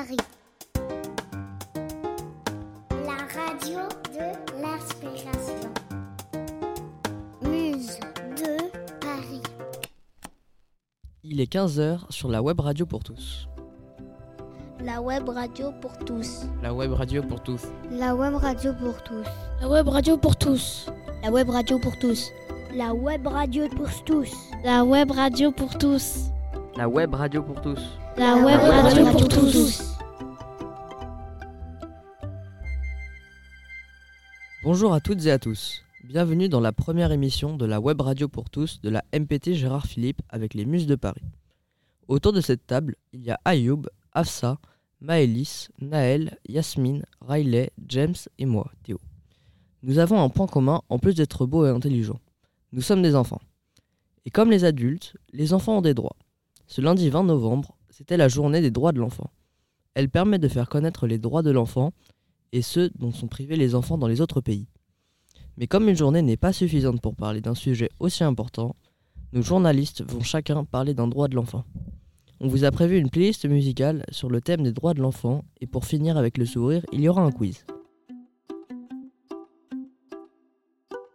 Paris. La radio de l'inspiration. Muse de Paris. Il est 15h sur la web radio pour tous. La web radio pour tous. La web radio pour tous. La web radio pour tous. La web radio pour tous. La web radio pour tous. La web radio pour tous. La web radio pour tous. La web radio pour tous. La web radio pour tous. Bonjour à toutes et à tous. Bienvenue dans la première émission de la web radio pour tous de la MPT Gérard Philippe avec les Muses de Paris. Autour de cette table, il y a Ayoub, Afsa, Maëlys, Naël, Yasmine, Riley, James et moi, Théo. Nous avons un point commun en plus d'être beaux et intelligents. Nous sommes des enfants. Et comme les adultes, les enfants ont des droits. Ce lundi 20 novembre, c'était la journée des droits de l'enfant. Elle permet de faire connaître les droits de l'enfant et ceux dont sont privés les enfants dans les autres pays. Mais comme une journée n'est pas suffisante pour parler d'un sujet aussi important, nos journalistes vont chacun parler d'un droit de l'enfant. On vous a prévu une playlist musicale sur le thème des droits de l'enfant et pour finir avec le sourire, il y aura un quiz.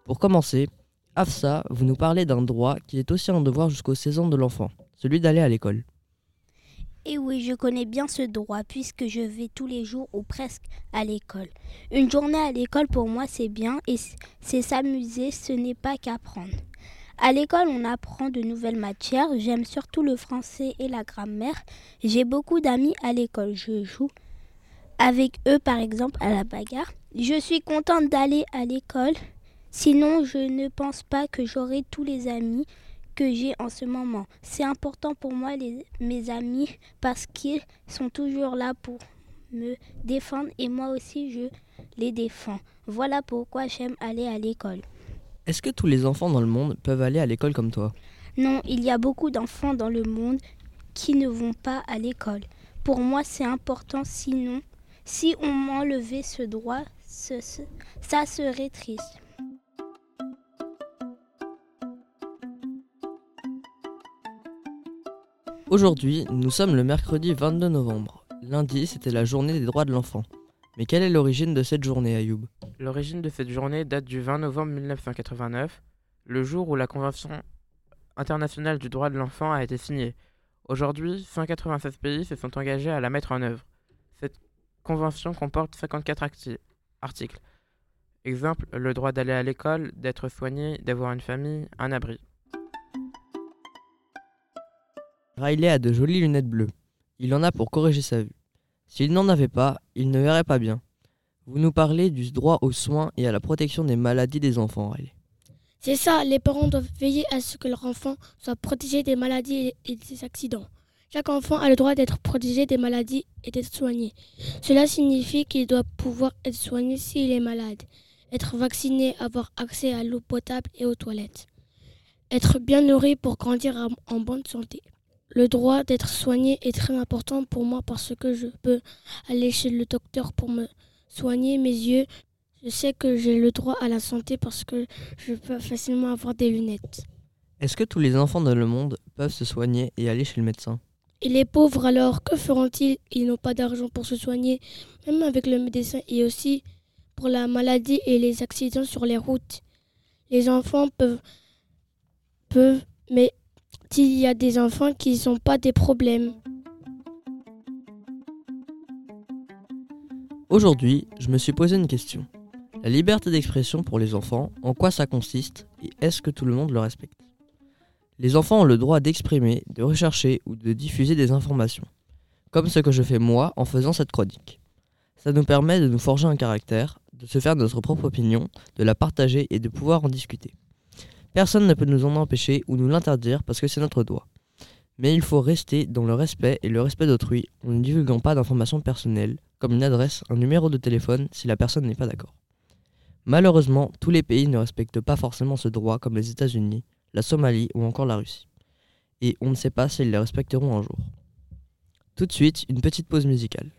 Pour commencer, Afsa, vous nous parlez d'un droit qui est aussi un devoir jusqu'aux 16 ans de l'enfant, celui d'aller à l'école. Et oui, je connais bien ce droit puisque je vais tous les jours ou presque à l'école. Une journée à l'école pour moi c'est bien et c'est s'amuser, ce n'est pas qu'apprendre. À l'école, on apprend de nouvelles matières. J'aime surtout le français et la grammaire. J'ai beaucoup d'amis à l'école. Je joue avec eux, par exemple, à la bagarre. Je suis contente d'aller à l'école. Sinon, je ne pense pas que j'aurai tous les amis que j'ai en ce moment. C'est important pour moi, les, mes amis, parce qu'ils sont toujours là pour me défendre et moi aussi, je les défends. Voilà pourquoi j'aime aller à l'école. Est-ce que tous les enfants dans le monde peuvent aller à l'école comme toi? Non, il y a beaucoup d'enfants dans le monde qui ne vont pas à l'école. Pour moi, c'est important, sinon, si on m'enlevait ce droit, ce, ce, ça serait triste. Aujourd'hui, nous sommes le mercredi 22 novembre. Lundi, c'était la journée des droits de l'enfant. Mais quelle est l'origine de cette journée, Ayoub? L'origine de cette journée date du 20 novembre 1989, le jour où la Convention internationale du droit de l'enfant a été signée. Aujourd'hui, 196 pays se sont engagés à la mettre en œuvre. Cette convention comporte 54 articles. Exemple, le droit d'aller à l'école, d'être soigné, d'avoir une famille, un abri. Riley a de jolies lunettes bleues. Il en a pour corriger sa vue. S'il n'en avait pas, il ne verrait pas bien. Vous nous parlez du droit aux soins et à la protection des maladies des enfants, Riley. C'est ça, les parents doivent veiller à ce que leur enfant soit protégé des maladies et des accidents. Chaque enfant a le droit d'être protégé des maladies et d'être soigné. Cela signifie qu'il doit pouvoir être soigné s'il est malade, être vacciné, avoir accès à l'eau potable et aux toilettes, être bien nourri pour grandir en bonne santé. Le droit d'être soigné est très important pour moi parce que je peux aller chez le docteur pour me soigner mes yeux. Je sais que j'ai le droit à la santé parce que je peux facilement avoir des lunettes. Est-ce que tous les enfants dans le monde peuvent se soigner et aller chez le médecin? Et les pauvres alors, que feront-ils? Ils n'ont pas d'argent pour se soigner, même avec le médecin et aussi pour la maladie et les accidents sur les routes. Les enfants peuvent, peuvent mais il y a des enfants qui n'ont pas des problèmes. Aujourd'hui, je me suis posé une question. La liberté d'expression pour les enfants, en quoi ça consiste et est-ce que tout le monde le respecte? Les enfants ont le droit d'exprimer, de rechercher ou de diffuser des informations, comme ce que je fais moi en faisant cette chronique. Ça nous permet de nous forger un caractère, de se faire notre propre opinion, de la partager et de pouvoir en discuter. Personne ne peut nous en empêcher ou nous l'interdire parce que c'est notre droit. Mais il faut rester dans le respect et le respect d'autrui en ne divulguant pas d'informations personnelles, comme une adresse, un numéro de téléphone si la personne n'est pas d'accord. Malheureusement, tous les pays ne respectent pas forcément ce droit comme les États-Unis, la Somalie ou encore la Russie. Et on ne sait pas s'ils les respecteront un jour. Tout de suite, une petite pause musicale.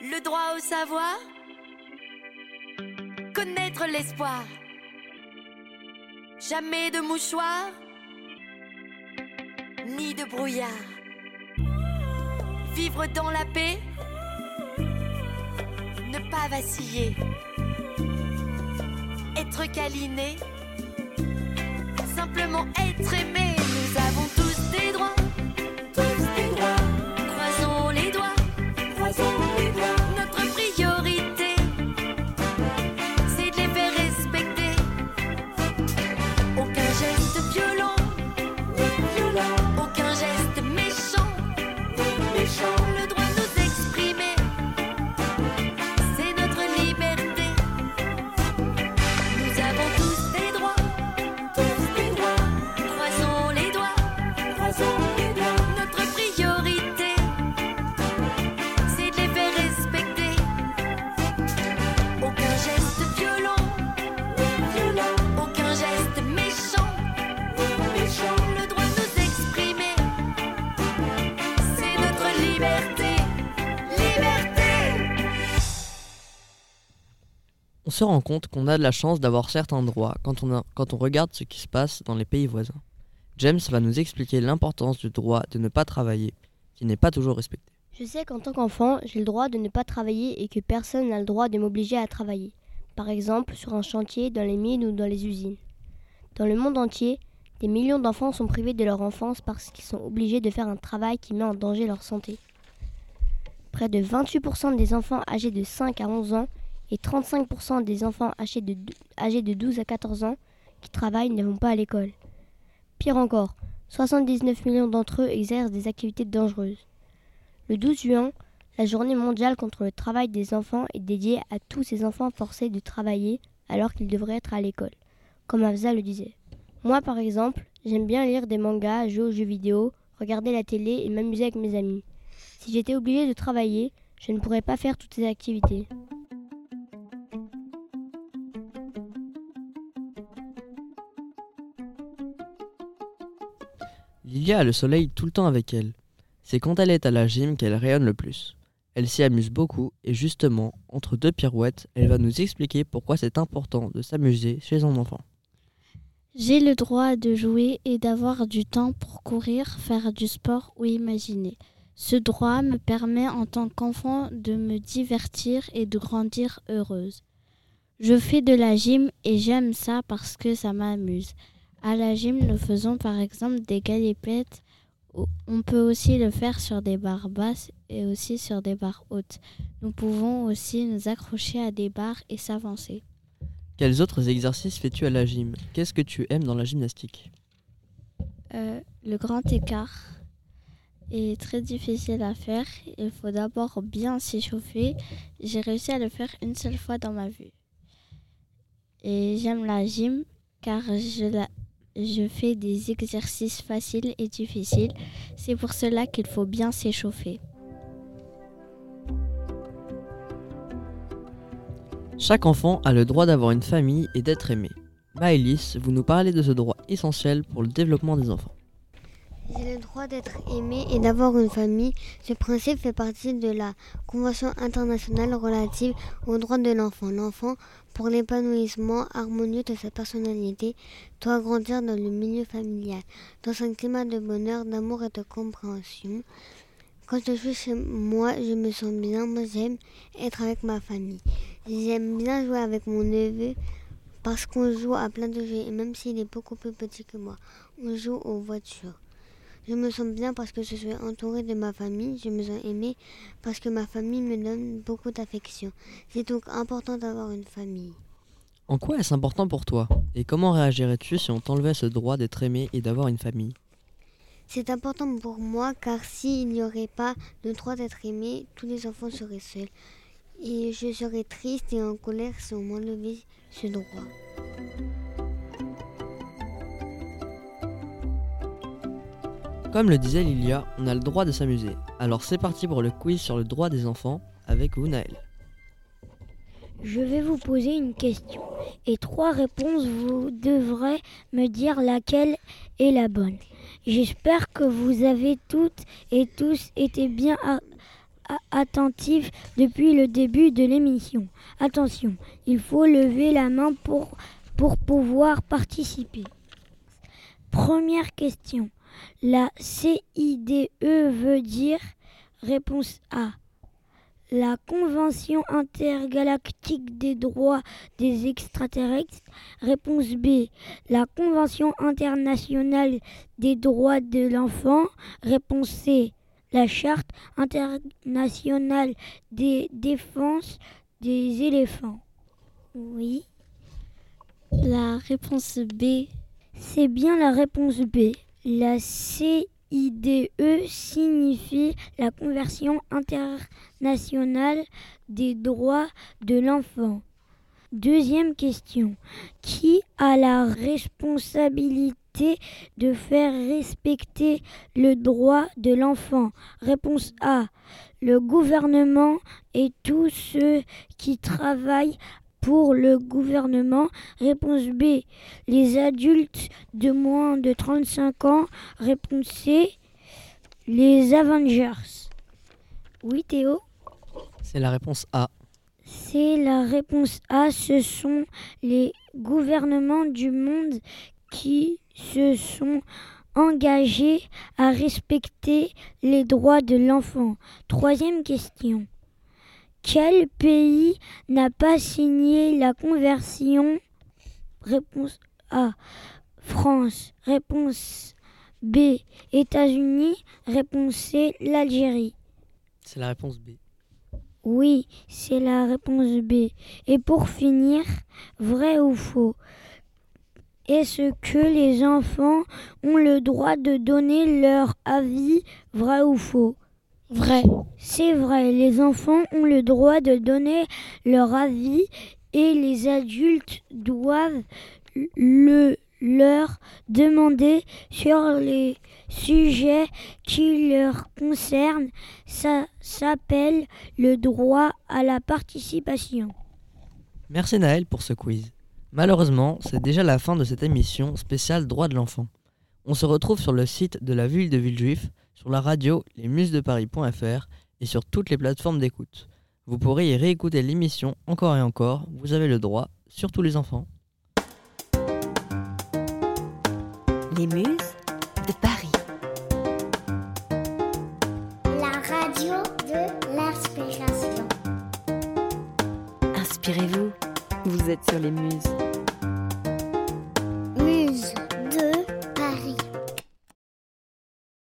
Le droit au savoir Connaître l'espoir Jamais de mouchoir Ni de brouillard. Vivre dans la paix, ne pas vaciller, être câliné, simplement être aimé. Nous avons tous des droits, se rend compte qu'on a de la chance d'avoir certains droits quand on, quand on regarde ce qui se passe dans les pays voisins. James va nous expliquer l'importance du droit de ne pas travailler, qui n'est pas toujours respecté. Je sais qu'en tant qu'enfant, j'ai le droit de ne pas travailler et que personne n'a le droit de m'obliger à travailler. Par exemple, sur un chantier, dans les mines ou dans les usines. Dans le monde entier, des millions d'enfants sont privés de leur enfance parce qu'ils sont obligés de faire un travail qui met en danger leur santé. Près de 28% des enfants âgés de 5 à 11 ans et 35% des enfants âgés de, dou- âgés de 12 à 14 ans qui travaillent ne vont pas à l'école. Pire encore, 79 millions d'entre eux exercent des activités dangereuses. Le 12 juin, la journée mondiale contre le travail des enfants est dédiée à tous ces enfants forcés de travailler alors qu'ils devraient être à l'école, comme Afza le disait. Moi, par exemple, j'aime bien lire des mangas, jouer aux jeux vidéo, regarder la télé et m'amuser avec mes amis. Si j'étais obligée de travailler, je ne pourrais pas faire toutes ces activités. Lilia a le soleil tout le temps avec elle. C'est quand elle est à la gym qu'elle rayonne le plus. Elle s'y amuse beaucoup et justement, entre deux pirouettes, elle va nous expliquer pourquoi c'est important de s'amuser chez un enfant. J'ai le droit de jouer et d'avoir du temps pour courir, faire du sport ou imaginer. Ce droit me permet en tant qu'enfant de me divertir et de grandir heureuse. Je fais de la gym et j'aime ça parce que ça m'amuse. À la gym, nous faisons par exemple des galipettes. On peut aussi le faire sur des barres basses et aussi sur des barres hautes. Nous pouvons aussi nous accrocher à des barres et s'avancer. Quels autres exercices fais-tu à la gym? Qu'est-ce que tu aimes dans la gymnastique? Euh, le grand écart est très difficile à faire. Il faut d'abord bien s'échauffer. J'ai réussi à le faire une seule fois dans ma vie. Et j'aime la gym car je, la- je fais des exercices faciles et difficiles. C'est pour cela qu'il faut bien s'échauffer. Chaque enfant a le droit d'avoir une famille et d'être aimé. Maëlys, vous nous parlez de ce droit essentiel pour le développement des enfants. J'ai le droit d'être aimé et d'avoir une famille. Ce principe fait partie de la Convention internationale relative aux droits de l'enfant. L'enfant, pour l'épanouissement harmonieux de sa personnalité, doit grandir dans le milieu familial, dans un climat de bonheur, d'amour et de compréhension. Quand je suis chez moi, je me sens bien. Moi, j'aime être avec ma famille. J'aime bien jouer avec mon neveu parce qu'on joue à plein de jeux et même s'il est beaucoup plus petit que moi, on joue aux voitures. Je me sens bien parce que je suis entourée de ma famille. Je me sens aimée parce que ma famille me donne beaucoup d'affection. C'est donc important d'avoir une famille. En quoi est-ce important pour toi? Et comment réagirais-tu si on t'enlevait ce droit d'être aimé et d'avoir une famille? C'est important pour moi car s'il n'y aurait pas le droit d'être aimé, tous les enfants seraient seuls. Et je serais triste et en colère si on m'enlevait ce droit. Comme le disait Lilia, on a le droit de s'amuser. Alors c'est parti pour le quiz sur le droit des enfants avec vous Naël. Je vais vous poser une question et trois réponses. Vous devrez me dire laquelle est la bonne. J'espère que vous avez toutes et tous été bien attentifs depuis le début de l'émission. Attention, il faut lever la main pour, pour pouvoir participer. Première question. La CIDE veut dire Réponse A. La Convention intergalactique des droits des extraterrestres. Réponse B. La Convention internationale des droits de l'enfant. Réponse C. La Charte internationale des défenses des éléphants. Oui. La réponse B. C'est bien la réponse B. La CIDE signifie la Convention internationale des droits de l'enfant. Deuxième question. Qui a la responsabilité de faire respecter le droit de l'enfant? Réponse A. Le gouvernement et tous ceux qui travaillent pour le gouvernement. Réponse B. Les adultes de moins de 35 ans. Réponse C. Les Avengers. Oui Théo? C'est la réponse A. C'est la réponse A. Ce sont les gouvernements du monde qui se sont engagés à respecter les droits de l'enfant. Troisième question. Quel pays n'a pas signé la conversion? Réponse A. France. Réponse B. États-Unis. Réponse C. L'Algérie. C'est la réponse B. Oui, c'est la réponse B. Et pour finir, vrai ou faux Est-ce que les enfants ont le droit de donner leur avis, vrai ou faux? Vrai. C'est vrai, les enfants ont le droit de donner leur avis et les adultes doivent le leur demander sur les sujets qui leur concernent. Ça s'appelle le droit à la participation. Merci Naël pour ce quiz. Malheureusement, c'est déjà la fin de cette émission spéciale Droits de l'enfant. On se retrouve sur le site de la ville de Villejuif, sur la radio lesmusesdeparis.fr et sur toutes les plateformes d'écoute. Vous pourrez y réécouter l'émission encore et encore, vous avez le droit, surtout les enfants. Les Muses de Paris. La radio de l'inspiration. Inspirez-vous, vous êtes sur les Muses.